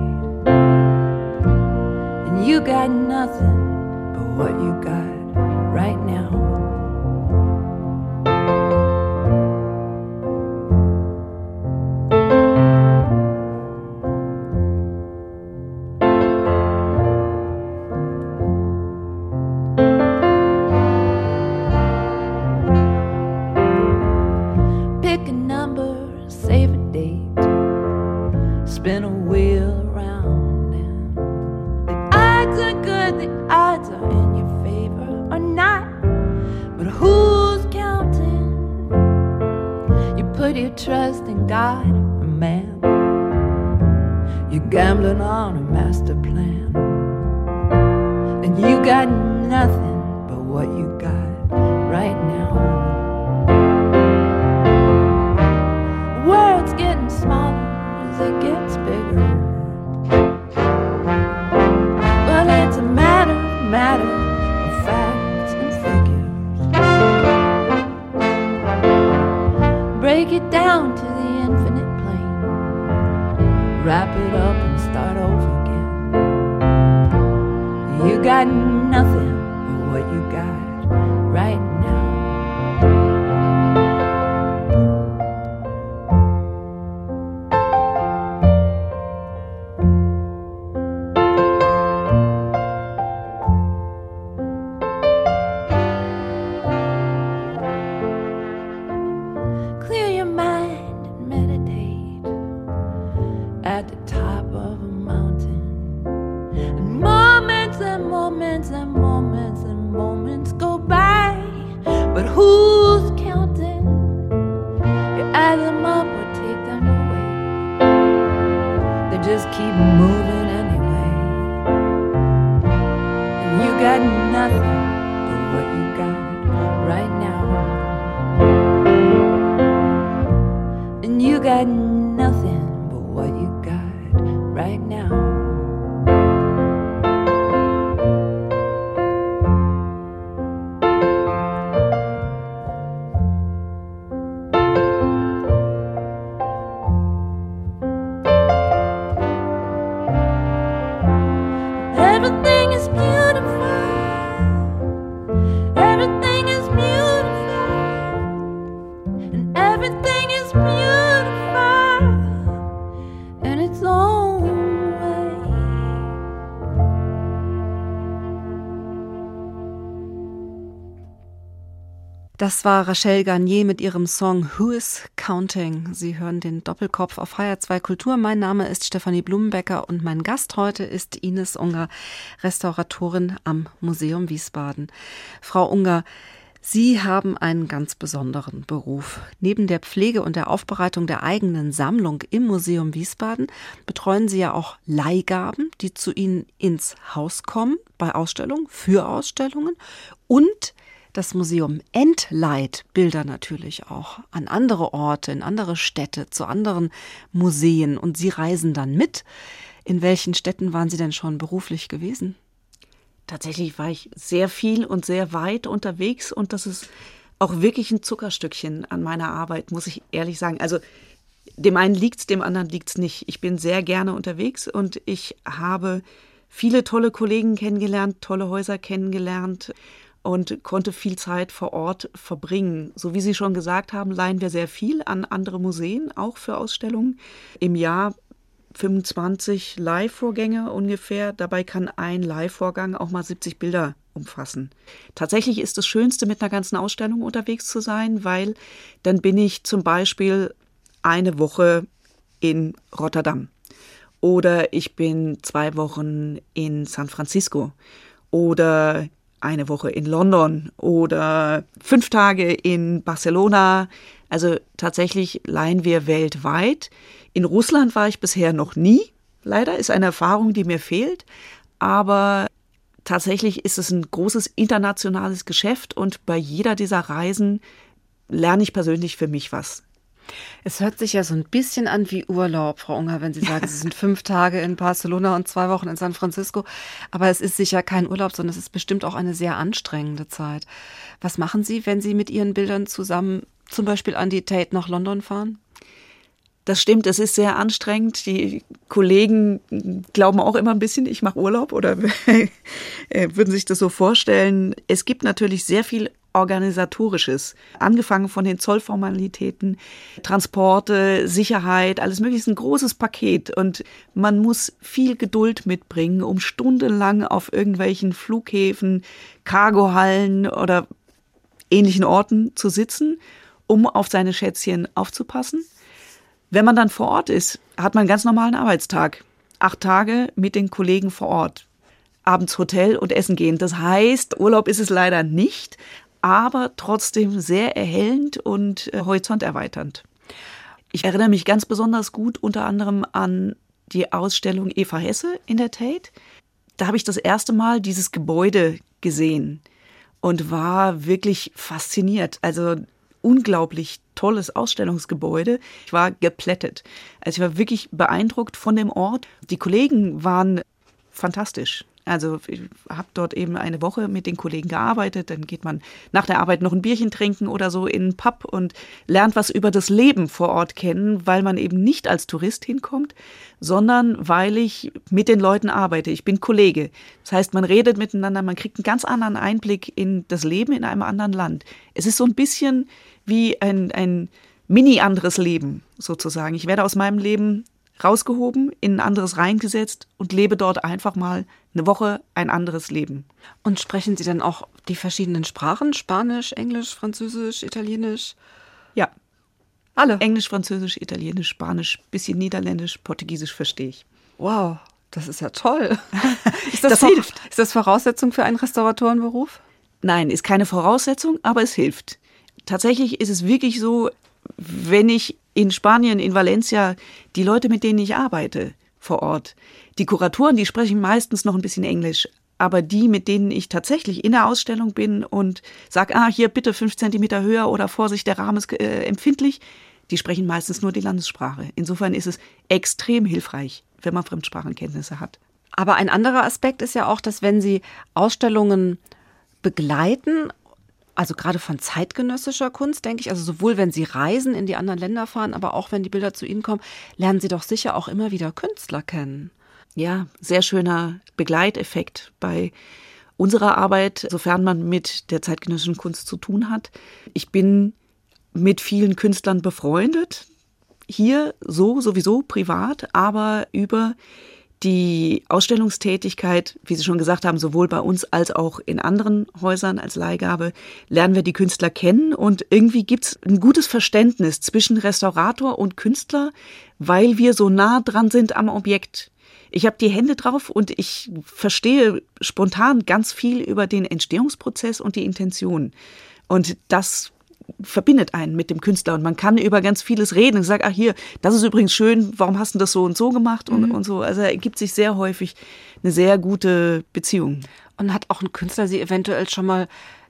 And you got nothing but what you got. Das war Rachel Garnier mit ihrem Song Who is Counting? Sie hören den Doppelkopf auf HR2 Kultur. Mein Name ist Stefanie Blumenbecker und mein Gast heute ist Ines Unger, Restauratorin am Museum Wiesbaden. Frau Unger, Sie haben einen ganz besonderen Beruf. Neben der Pflege und der Aufbereitung der eigenen Sammlung im Museum Wiesbaden betreuen Sie ja auch Leihgaben, die zu Ihnen ins Haus kommen, bei Ausstellungen, für Ausstellungen und das Museum entleiht Bilder natürlich auch an andere Orte, in andere Städte, zu anderen Museen und Sie reisen dann mit. In welchen Städten waren Sie denn schon beruflich gewesen? Tatsächlich war ich sehr viel und sehr weit unterwegs und das ist auch wirklich ein Zuckerstückchen an meiner Arbeit, muss ich ehrlich sagen. Also dem einen liegt's, dem anderen liegt's nicht. Ich bin sehr gerne unterwegs und ich habe viele tolle Kollegen kennengelernt, tolle Häuser kennengelernt und konnte viel Zeit vor Ort verbringen. So wie Sie schon gesagt haben, leihen wir sehr viel an andere Museen, auch für Ausstellungen. Im Jahr 25 Live-Vorgänge ungefähr. Dabei kann ein Live-Vorgang auch mal 70 Bilder umfassen. Tatsächlich ist das Schönste, mit einer ganzen Ausstellung unterwegs zu sein, weil dann bin ich zum Beispiel eine Woche in Rotterdam oder ich bin zwei Wochen in San Francisco oder eine Woche in London oder fünf Tage in Barcelona. Also tatsächlich leihen wir weltweit. In Russland war ich bisher noch nie. Leider ist eine Erfahrung, die mir fehlt. Aber tatsächlich ist es ein großes internationales Geschäft und bei jeder dieser Reisen lerne ich persönlich für mich was. Es hört sich ja so ein bisschen an wie Urlaub, Frau Unger, wenn Sie sagen, Sie sind fünf Tage in Barcelona und zwei Wochen in San Francisco. Aber es ist sicher kein Urlaub, sondern es ist bestimmt auch eine sehr anstrengende Zeit. Was machen Sie, wenn Sie mit Ihren Bildern zusammen zum Beispiel an die Tate nach London fahren? Das stimmt, es ist sehr anstrengend. Die Kollegen glauben auch immer ein bisschen, ich mache Urlaub oder würden sich das so vorstellen. Es gibt natürlich sehr viel organisatorisches, angefangen von den Zollformalitäten, Transporte, Sicherheit, alles mögliche ist ein großes Paket und man muss viel Geduld mitbringen, um stundenlang auf irgendwelchen Flughäfen, Cargohallen oder ähnlichen Orten zu sitzen, um auf seine Schätzchen aufzupassen. Wenn man dann vor Ort ist, hat man einen ganz normalen Arbeitstag. Acht Tage mit den Kollegen vor Ort. Abends Hotel und Essen gehen. Das heißt, Urlaub ist es leider nicht, aber trotzdem sehr erhellend und äh, horizonterweiternd. Ich erinnere mich ganz besonders gut unter anderem an die Ausstellung Eva Hesse in der Tate. Da habe ich das erste Mal dieses Gebäude gesehen und war wirklich fasziniert. Also unglaublich tolles Ausstellungsgebäude. Ich war geplättet. Also ich war wirklich beeindruckt von dem Ort. Die Kollegen waren fantastisch. Also ich habe dort eben eine Woche mit den Kollegen gearbeitet. Dann geht man nach der Arbeit noch ein Bierchen trinken oder so in einen Pub und lernt was über das Leben vor Ort kennen, weil man eben nicht als Tourist hinkommt, sondern weil ich mit den Leuten arbeite. Ich bin Kollege. Das heißt, man redet miteinander, man kriegt einen ganz anderen Einblick in das Leben in einem anderen Land. Es ist so ein bisschen wie ein, ein mini anderes Leben sozusagen. Ich werde aus meinem Leben rausgehoben, in ein anderes reingesetzt und lebe dort einfach mal eine Woche ein anderes Leben. Und sprechen Sie dann auch die verschiedenen Sprachen? Spanisch, Englisch, Französisch, Italienisch? Ja. Alle. Englisch, Französisch, Italienisch, Spanisch, bisschen Niederländisch, Portugiesisch verstehe ich. Wow, das ist ja toll. Ist das, Das hilft. Ist das Voraussetzung für einen Restauratorenberuf? Nein, ist keine Voraussetzung, aber es hilft. Tatsächlich ist es wirklich so, wenn ich in Spanien, in Valencia, die Leute, mit denen ich arbeite vor Ort, die Kuratoren, die sprechen meistens noch ein bisschen Englisch, aber die, mit denen ich tatsächlich in der Ausstellung bin und sage, ah, hier bitte fünf Zentimeter höher oder Vorsicht, der Rahmen ist äh, empfindlich, die sprechen meistens nur die Landessprache. Insofern ist es extrem hilfreich, wenn man Fremdsprachenkenntnisse hat. Aber ein anderer Aspekt ist ja auch, dass wenn Sie Ausstellungen begleiten, also gerade von zeitgenössischer Kunst, denke ich, also sowohl wenn Sie reisen, in die anderen Länder fahren, aber auch wenn die Bilder zu Ihnen kommen, lernen Sie doch sicher auch immer wieder Künstler kennen. ja, sehr schöner Begleiteffekt bei unserer Arbeit, sofern man mit der zeitgenössischen Kunst zu tun hat. Ich bin mit vielen Künstlern befreundet, hier so sowieso privat, aber über die Ausstellungstätigkeit, wie Sie schon gesagt haben, sowohl bei uns als auch in anderen Häusern als Leihgabe, lernen wir die Künstler kennen und irgendwie gibt's ein gutes Verständnis zwischen Restaurator und Künstler, weil wir so nah dran sind am Objekt. Ich habe die Hände drauf und ich verstehe spontan ganz viel über den Entstehungsprozess und die Intention. Und das verbindet einen mit dem Künstler und man kann über ganz vieles reden und sagt, ach hier, das ist übrigens schön, warum hast du das so und so gemacht und, und so. Also ergibt sich sehr häufig eine sehr gute Beziehung. Und hat auch ein Künstler Sie eventuell schon mal,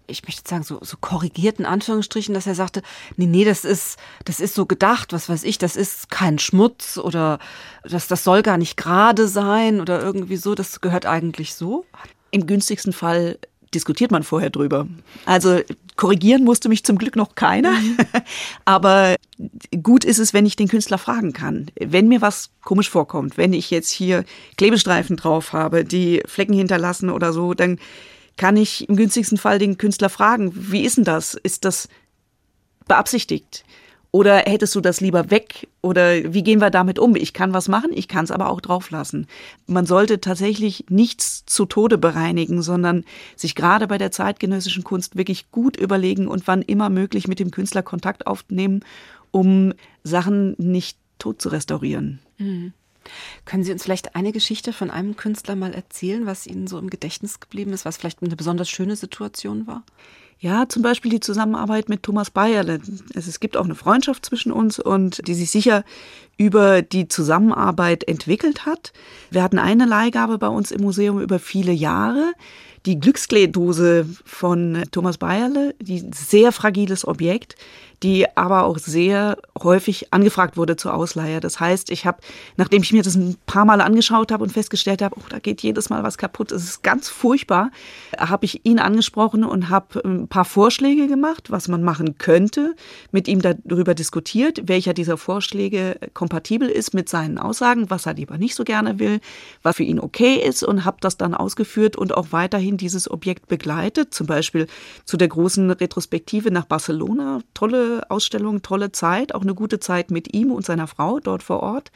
ich möchte sagen, so, so korrigiert in Anführungsstrichen, dass er sagte, nee, nee, das ist, das ist so gedacht, was weiß ich, das ist kein Schmutz oder das, das soll gar nicht gerade sein oder irgendwie so, das gehört eigentlich so. Im günstigsten Fall diskutiert man vorher drüber. Also korrigieren musste mich zum Glück noch keiner. Aber gut ist es, wenn ich den Künstler fragen kann. Wenn mir was komisch vorkommt, wenn ich jetzt hier Klebestreifen drauf habe, die Flecken hinterlassen oder so, dann kann ich im günstigsten Fall den Künstler fragen, wie ist denn das? Ist das beabsichtigt? Oder hättest du das lieber weg? Oder wie gehen wir damit um? Ich kann was machen, ich kann es aber auch drauflassen. Man sollte tatsächlich nichts zu Tode bereinigen, sondern sich gerade bei der zeitgenössischen Kunst wirklich gut überlegen und wann immer möglich mit dem Künstler Kontakt aufnehmen, um Sachen nicht tot zu restaurieren. Können Sie uns vielleicht eine Geschichte von einem Künstler mal erzählen, was Ihnen so im Gedächtnis geblieben ist, was vielleicht eine besonders schöne Situation war? Ja, zum Beispiel die Zusammenarbeit mit Thomas Bayerle. Es, es gibt auch eine Freundschaft zwischen uns und die sich sicher über die Zusammenarbeit entwickelt hat. Wir hatten eine Leihgabe bei uns im Museum über viele Jahre. Die Glückskleedose von Thomas Bayerle, die sehr fragiles Objekt, die aber auch sehr häufig angefragt wurde zur Ausleihe. Das heißt, ich habe, nachdem ich mir das ein paar Mal angeschaut habe und festgestellt habe, oh, da geht jedes Mal was kaputt, es ist ganz furchtbar, habe ich ihn angesprochen und habe ein paar Vorschläge gemacht, was man machen könnte, mit ihm darüber diskutiert, welcher dieser Vorschläge kompatibel ist mit seinen Aussagen, was er lieber nicht so gerne will, was für ihn okay ist und habe das dann ausgeführt und auch weiterhin dieses Objekt begleitet, zum Beispiel zu der großen Retrospektive nach Barcelona, tolle Ausstellung, tolle Zeit, auch eine gute Zeit mit ihm und seiner Frau dort vor Ort.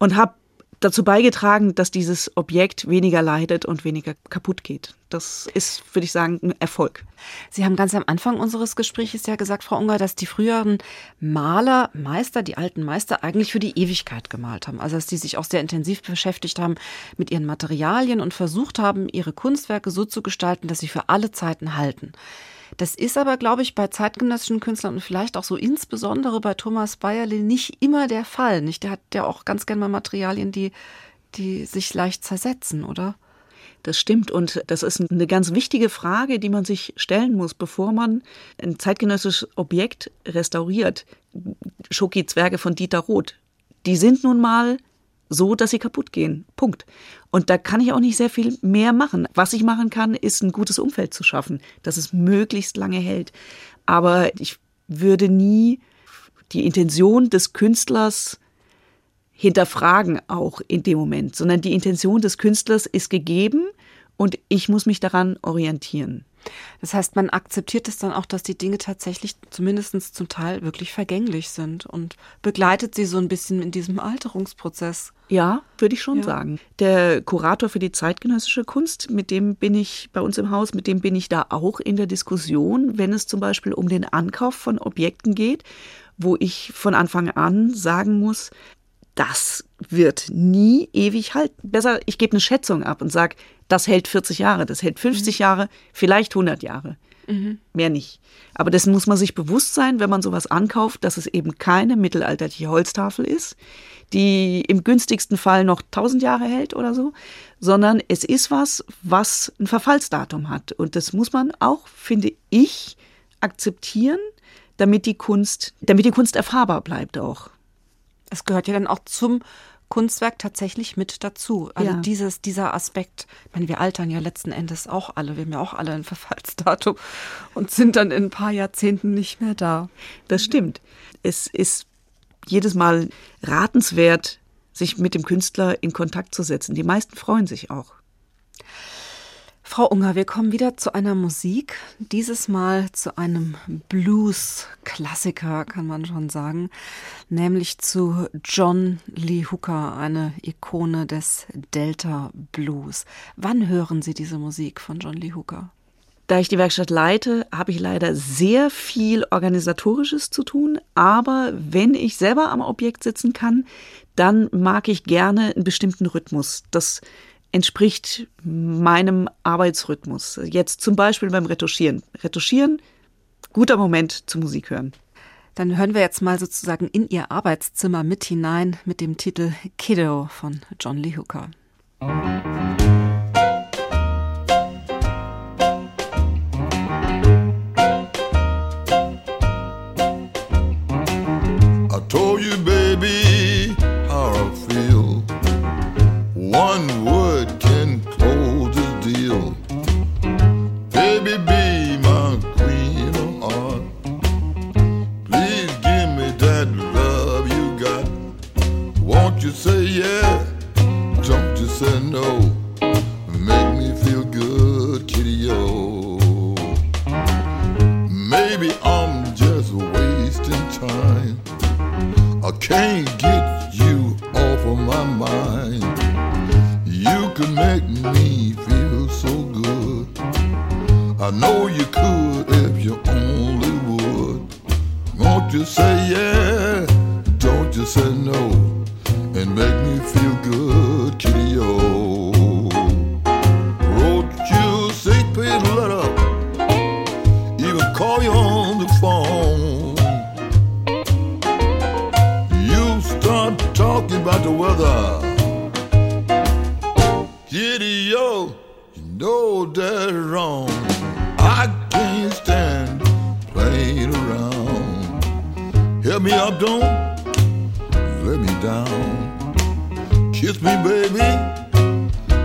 Und habe dazu beigetragen, dass dieses Objekt weniger leidet und weniger kaputt geht. Das ist, würde ich sagen, ein Erfolg. Sie haben ganz am Anfang unseres Gesprächs ja gesagt, Frau Unger, dass die früheren Maler, Meister, die alten Meister eigentlich für die Ewigkeit gemalt haben. Also dass die sich auch sehr intensiv beschäftigt haben mit ihren Materialien und versucht haben, ihre Kunstwerke so zu gestalten, dass sie für alle Zeiten halten. Das ist aber, glaube ich, bei zeitgenössischen Künstlern und vielleicht auch so insbesondere bei Thomas Bayerle nicht immer der Fall. Nicht? Der hat ja auch ganz gerne mal Materialien, die, die sich leicht zersetzen, oder? Das stimmt und das ist eine ganz wichtige Frage, die man sich stellen muss, bevor man ein zeitgenössisches Objekt restauriert. Schoki-Zwerge von Dieter Roth, die sind nun mal so, dass sie kaputt gehen. Punkt. Und da kann ich auch nicht sehr viel mehr machen. Was ich machen kann, ist ein gutes Umfeld zu schaffen, dass es möglichst lange hält. Aber ich würde nie die Intention des Künstlers hinterfragen auch in dem Moment, sondern die Intention des Künstlers ist gegeben und ich muss mich daran orientieren. Das heißt, man akzeptiert es dann auch, dass die Dinge tatsächlich zumindest zum Teil wirklich vergänglich sind und begleitet sie so ein bisschen in diesem Alterungsprozess. Ja, würde ich schon Ja. sagen. Der Kurator für die zeitgenössische Kunst, mit dem bin ich bei uns im Haus, mit dem bin ich da auch in der Diskussion, wenn es zum Beispiel um den Ankauf von Objekten geht, wo ich von Anfang an sagen muss, das wird nie ewig halten. Besser, ich gebe eine Schätzung ab und sage, das hält 40 Jahre, das hält 50 Jahre, vielleicht 100 Jahre. Mehr nicht. Aber dessen muss man sich bewusst sein, wenn man sowas ankauft, dass es eben keine mittelalterliche Holztafel ist, die im günstigsten Fall noch 1000 Jahre hält oder so, sondern es ist was, was ein Verfallsdatum hat. Und das muss man auch, finde ich, akzeptieren, damit die Kunst, damit die Kunst erfahrbar bleibt auch. Es gehört ja dann auch zum Kunstwerk tatsächlich mit dazu. Also Ja. dieses, dieser Aspekt, ich meine, wir altern ja letzten Endes auch alle, wir haben ja auch alle ein Verfallsdatum und sind dann in ein paar Jahrzehnten nicht mehr da. Das stimmt. Es ist jedes Mal ratenswert, sich mit dem Künstler in Kontakt zu setzen. Die meisten freuen sich auch. Frau Unger, wir kommen wieder zu einer Musik, dieses Mal zu einem Blues-Klassiker, kann man schon sagen, nämlich zu John Lee Hooker, eine Ikone des Delta Blues. Wann hören Sie diese Musik von John Lee Hooker? Da ich die Werkstatt leite, habe ich leider sehr viel organisatorisches zu tun. Aber wenn ich selber am Objekt sitzen kann, dann mag ich gerne einen bestimmten Rhythmus. Das entspricht meinem Arbeitsrhythmus. Jetzt zum Beispiel beim Retuschieren. Retuschieren, guter Moment zum Musik hören. Dann hören wir jetzt mal sozusagen in Ihr Arbeitszimmer mit hinein mit dem Titel Kiddo von John Lee Hooker. You? Make me feel good, kitty o. Maybe I'm just wasting time. I can't get you off of my mind. You could make me feel so good. I know you could if you only would. Won't you say yeah? Don't you say no? And make me feel good, kitty o. Wrote you a six page letter even call you on the phone. You start talking about the weather. Giddy yo, you know that's wrong. I can't stand playing around. Help me up, don't let me down. Kiss me, baby,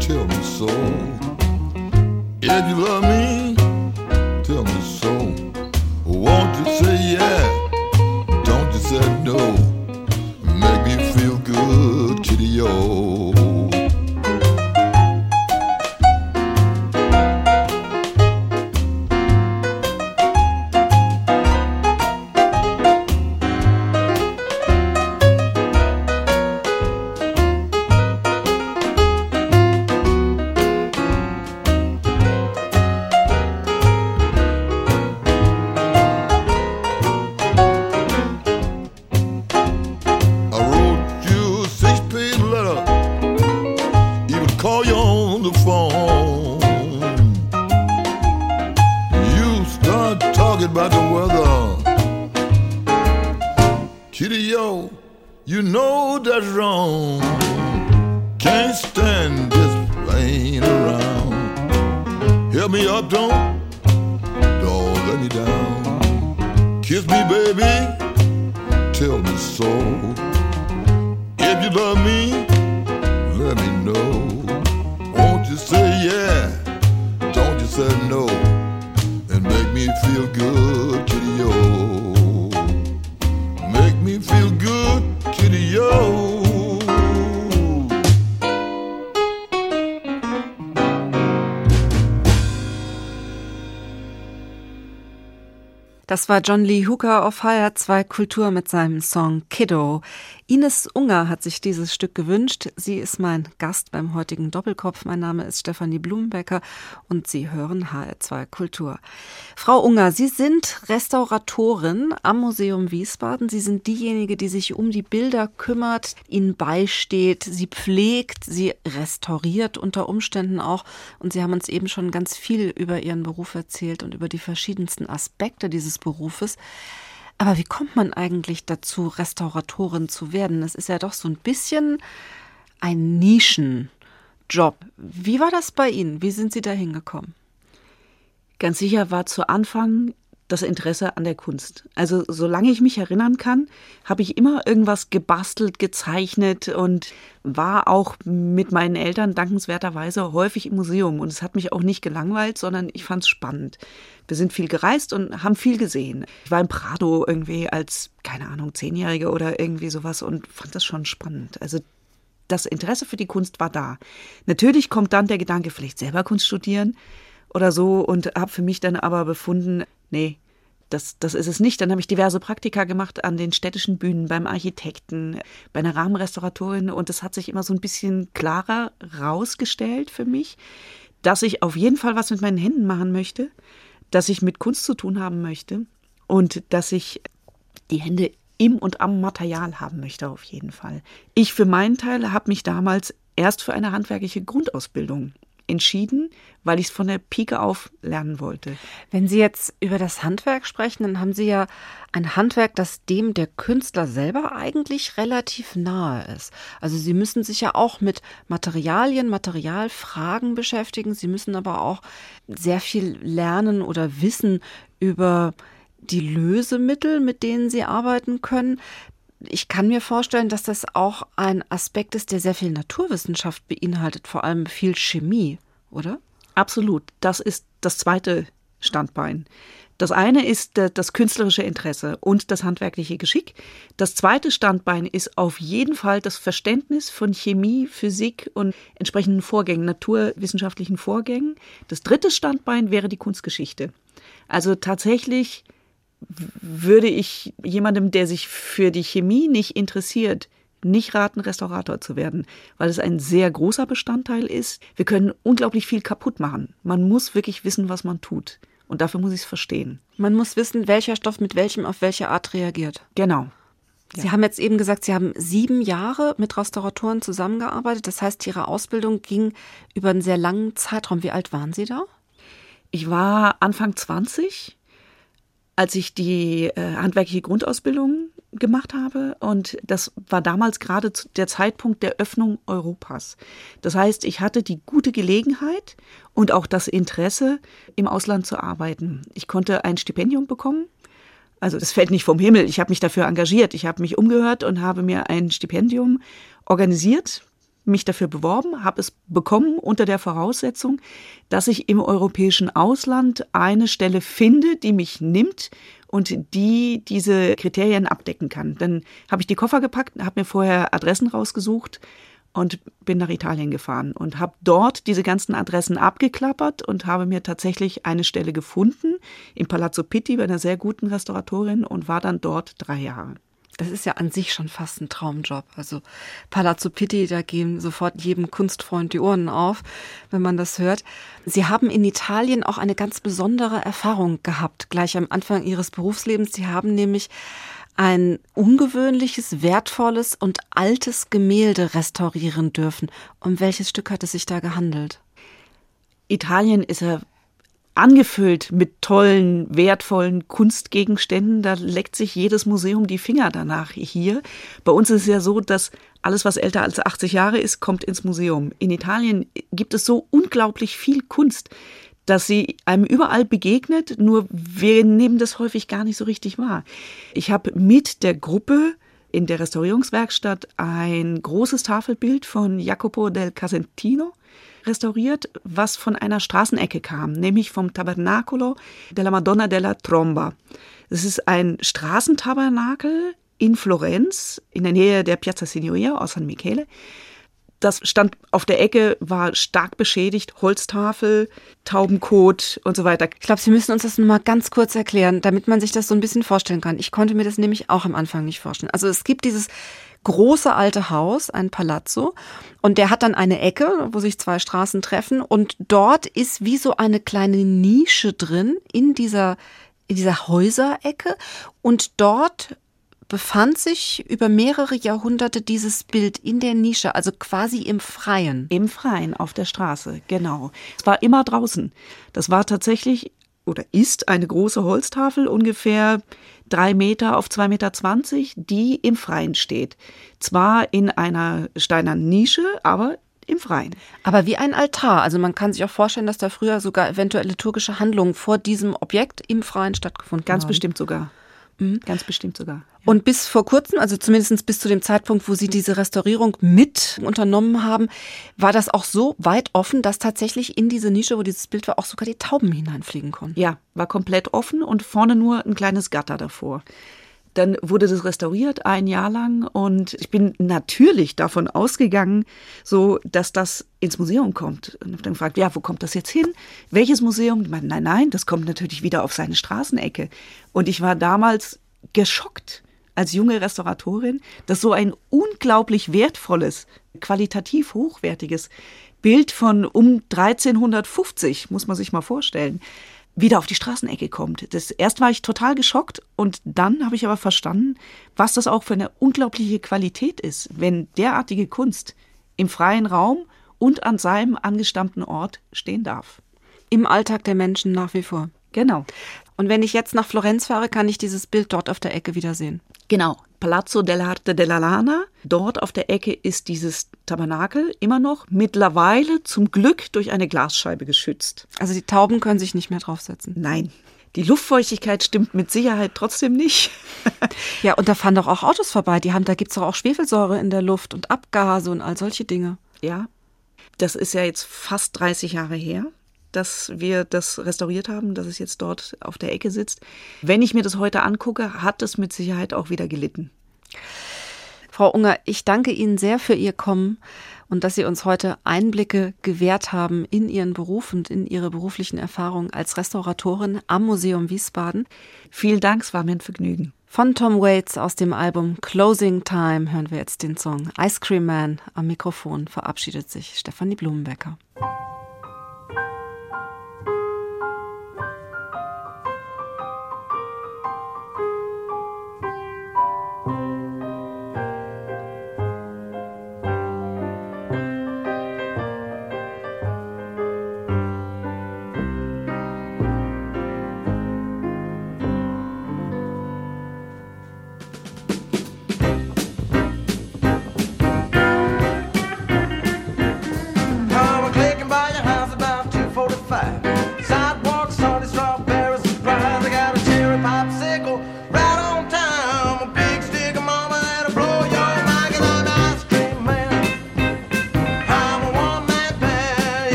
tell me so. If you love me, tell me so. Won't you say yeah? Help me up, don't, don't let me down. Kiss me, baby, tell me so. If you love me, let me know. Won't you say yeah? Don't you say no? And make me feel good, kitty yo. Make me feel good, kitty yo. Das war John Lee Hooker auf HR2 Kultur mit seinem Song Kiddo. Ines Unger hat sich dieses Stück gewünscht. Sie ist mein Gast beim heutigen Doppelkopf. Mein Name ist Stefanie Blumenbecker und Sie hören HR2 Kultur. Frau Unger, Sie sind Restauratorin am Museum Wiesbaden. Sie sind diejenige, die sich um die Bilder kümmert, ihnen beisteht, sie pflegt, sie restauriert unter Umständen auch. Und Sie haben uns eben schon ganz viel über Ihren Beruf erzählt und über die verschiedensten Aspekte dieses Berufes. Aber wie kommt man eigentlich dazu, Restauratorin zu werden? Das ist ja doch so ein bisschen ein Nischenjob. Wie war das bei Ihnen? Wie sind Sie da hingekommen? Ganz sicher war zu Anfang das Interesse an der Kunst. Also solange ich mich erinnern kann, habe ich immer irgendwas gebastelt, gezeichnet und war auch mit meinen Eltern dankenswerterweise häufig im Museum. Und es hat mich auch nicht gelangweilt, sondern ich fand es spannend. Wir sind viel gereist und haben viel gesehen. Ich war im Prado irgendwie als, keine Ahnung, Zehnjährige oder irgendwie sowas und fand das schon spannend. Also das Interesse für die Kunst war da. Natürlich kommt dann der Gedanke, vielleicht selber Kunst studieren oder so und habe für mich dann aber befunden, nee, das, das ist es nicht. Dann habe ich diverse Praktika gemacht an den städtischen Bühnen, beim Architekten, bei einer Rahmenrestauratorin und es hat sich immer so ein bisschen klarer rausgestellt für mich, dass ich auf jeden Fall was mit meinen Händen machen möchte, dass ich mit Kunst zu tun haben möchte und dass ich die Hände im und am Material haben möchte auf jeden Fall. Ich für meinen Teil habe mich damals erst für eine handwerkliche Grundausbildung entschieden, weil ich es von der Pike auf lernen wollte. Wenn Sie jetzt über das Handwerk sprechen, dann haben Sie ja ein Handwerk, das dem der Künstler selber eigentlich relativ nahe ist. Also Sie müssen sich ja auch mit Materialien, Materialfragen beschäftigen. Sie müssen aber auch sehr viel lernen oder wissen über die Lösemittel, mit denen Sie arbeiten können ich kann mir vorstellen, dass das auch ein Aspekt ist, der sehr viel Naturwissenschaft beinhaltet, vor allem viel Chemie, oder? Absolut. Das ist das zweite Standbein. Das eine ist das künstlerische Interesse und das handwerkliche Geschick. Das zweite Standbein ist auf jeden Fall das Verständnis von Chemie, Physik und entsprechenden Vorgängen, naturwissenschaftlichen Vorgängen. Das dritte Standbein wäre die Kunstgeschichte. Also tatsächlich würde ich jemandem, der sich für die Chemie nicht interessiert, nicht raten, Restaurator zu werden, weil es ein sehr großer Bestandteil ist. Wir können unglaublich viel kaputt machen. Man muss wirklich wissen, was man tut. Und dafür muss ich es verstehen. Man muss wissen, welcher Stoff mit welchem auf welche Art reagiert. Genau. Sie haben jetzt eben gesagt, Sie haben sieben Jahre mit Restauratoren zusammengearbeitet. Das heißt, Ihre Ausbildung ging über einen sehr langen Zeitraum. Wie alt waren Sie da? Ich war Anfang 20 als ich die äh, handwerkliche Grundausbildung gemacht habe. Und das war damals gerade der Zeitpunkt der Öffnung Europas. Das heißt, ich hatte die gute Gelegenheit und auch das Interesse, im Ausland zu arbeiten. Ich konnte ein Stipendium bekommen. Also das fällt nicht vom Himmel. Ich habe mich dafür engagiert. Ich habe mich umgehört und habe mir ein Stipendium organisiert mich dafür beworben, habe es bekommen unter der Voraussetzung, dass ich im europäischen Ausland eine Stelle finde, die mich nimmt und die diese Kriterien abdecken kann. Dann habe ich die Koffer gepackt, habe mir vorher Adressen rausgesucht und bin nach Italien gefahren und habe dort diese ganzen Adressen abgeklappert und habe mir tatsächlich eine Stelle gefunden im Palazzo Pitti bei einer sehr guten Restauratorin und war dann dort drei Jahre. Das ist ja an sich schon fast ein Traumjob. Also Palazzo Pitti, da gehen sofort jedem Kunstfreund die Ohren auf, wenn man das hört. Sie haben in Italien auch eine ganz besondere Erfahrung gehabt, gleich am Anfang Ihres Berufslebens. Sie haben nämlich ein ungewöhnliches, wertvolles und altes Gemälde restaurieren dürfen. Um welches Stück hat es sich da gehandelt? Italien ist ja angefüllt mit tollen, wertvollen Kunstgegenständen. Da leckt sich jedes Museum die Finger danach hier. Bei uns ist es ja so, dass alles, was älter als 80 Jahre ist, kommt ins Museum. In Italien gibt es so unglaublich viel Kunst, dass sie einem überall begegnet, nur wir nehmen das häufig gar nicht so richtig wahr. Ich habe mit der Gruppe in der Restaurierungswerkstatt ein großes Tafelbild von Jacopo del Casentino restauriert, was von einer Straßenecke kam, nämlich vom Tabernacolo della Madonna della Tromba. Es ist ein Straßentabernakel in Florenz, in der Nähe der Piazza Signoria aus San Michele. Das stand auf der Ecke, war stark beschädigt, Holztafel, Taubenkot und so weiter. Ich glaube, Sie müssen uns das mal ganz kurz erklären, damit man sich das so ein bisschen vorstellen kann. Ich konnte mir das nämlich auch am Anfang nicht vorstellen. Also es gibt dieses große alte Haus, ein Palazzo, und der hat dann eine Ecke, wo sich zwei Straßen treffen, und dort ist wie so eine kleine Nische drin in dieser in dieser Häuserecke und dort befand sich über mehrere Jahrhunderte dieses Bild in der Nische, also quasi im Freien. Im Freien, auf der Straße, genau. Es war immer draußen. Das war tatsächlich oder ist eine große Holztafel, ungefähr drei Meter auf zwei Meter, zwanzig, die im Freien steht. Zwar in einer steinernen Nische, aber im Freien. Aber wie ein Altar. Also man kann sich auch vorstellen, dass da früher sogar eventuell liturgische Handlungen vor diesem Objekt im Freien stattgefunden Ganz haben. bestimmt sogar. Mhm. Ganz bestimmt sogar. Und bis vor kurzem, also zumindest bis zu dem Zeitpunkt, wo Sie diese Restaurierung mit unternommen haben, war das auch so weit offen, dass tatsächlich in diese Nische, wo dieses Bild war, auch sogar die Tauben hineinfliegen konnten. Ja, war komplett offen und vorne nur ein kleines Gatter davor. Dann wurde das restauriert ein Jahr lang und ich bin natürlich davon ausgegangen, so dass das ins Museum kommt. Und habe dann gefragt, ja, wo kommt das jetzt hin? Welches Museum? Ich meinte, nein, nein, das kommt natürlich wieder auf seine Straßenecke. Und ich war damals geschockt als junge Restauratorin, dass so ein unglaublich wertvolles, qualitativ hochwertiges Bild von um 1350, muss man sich mal vorstellen, wieder auf die Straßenecke kommt. Das, erst war ich total geschockt und dann habe ich aber verstanden, was das auch für eine unglaubliche Qualität ist, wenn derartige Kunst im freien Raum und an seinem angestammten Ort stehen darf. Im Alltag der Menschen nach wie vor. Genau. Und wenn ich jetzt nach Florenz fahre, kann ich dieses Bild dort auf der Ecke wiedersehen. Genau, Palazzo dell'Arte della Lana. Dort auf der Ecke ist dieses Tabernakel immer noch mittlerweile zum Glück durch eine Glasscheibe geschützt. Also die Tauben können sich nicht mehr draufsetzen. Nein, die Luftfeuchtigkeit stimmt mit Sicherheit trotzdem nicht. Ja, und da fahren doch auch Autos vorbei. Die haben, da gibt's doch auch Schwefelsäure in der Luft und Abgase und all solche Dinge. ja, das ist ja jetzt fast 30 Jahre her, dass wir das restauriert haben, dass es jetzt dort auf der Ecke sitzt. Wenn ich mir das heute angucke, hat es mit Sicherheit auch wieder gelitten. Frau Unger, ich danke Ihnen sehr für Ihr Kommen und dass Sie uns heute Einblicke gewährt haben in Ihren Beruf und in Ihre beruflichen Erfahrungen als Restauratorin am Museum Wiesbaden. Vielen Dank, es war mir ein Vergnügen. Von Tom Waits aus dem Album Closing Time hören wir jetzt den Song Ice Cream Man. Am Mikrofon verabschiedet sich Stefanie Blumenbecker.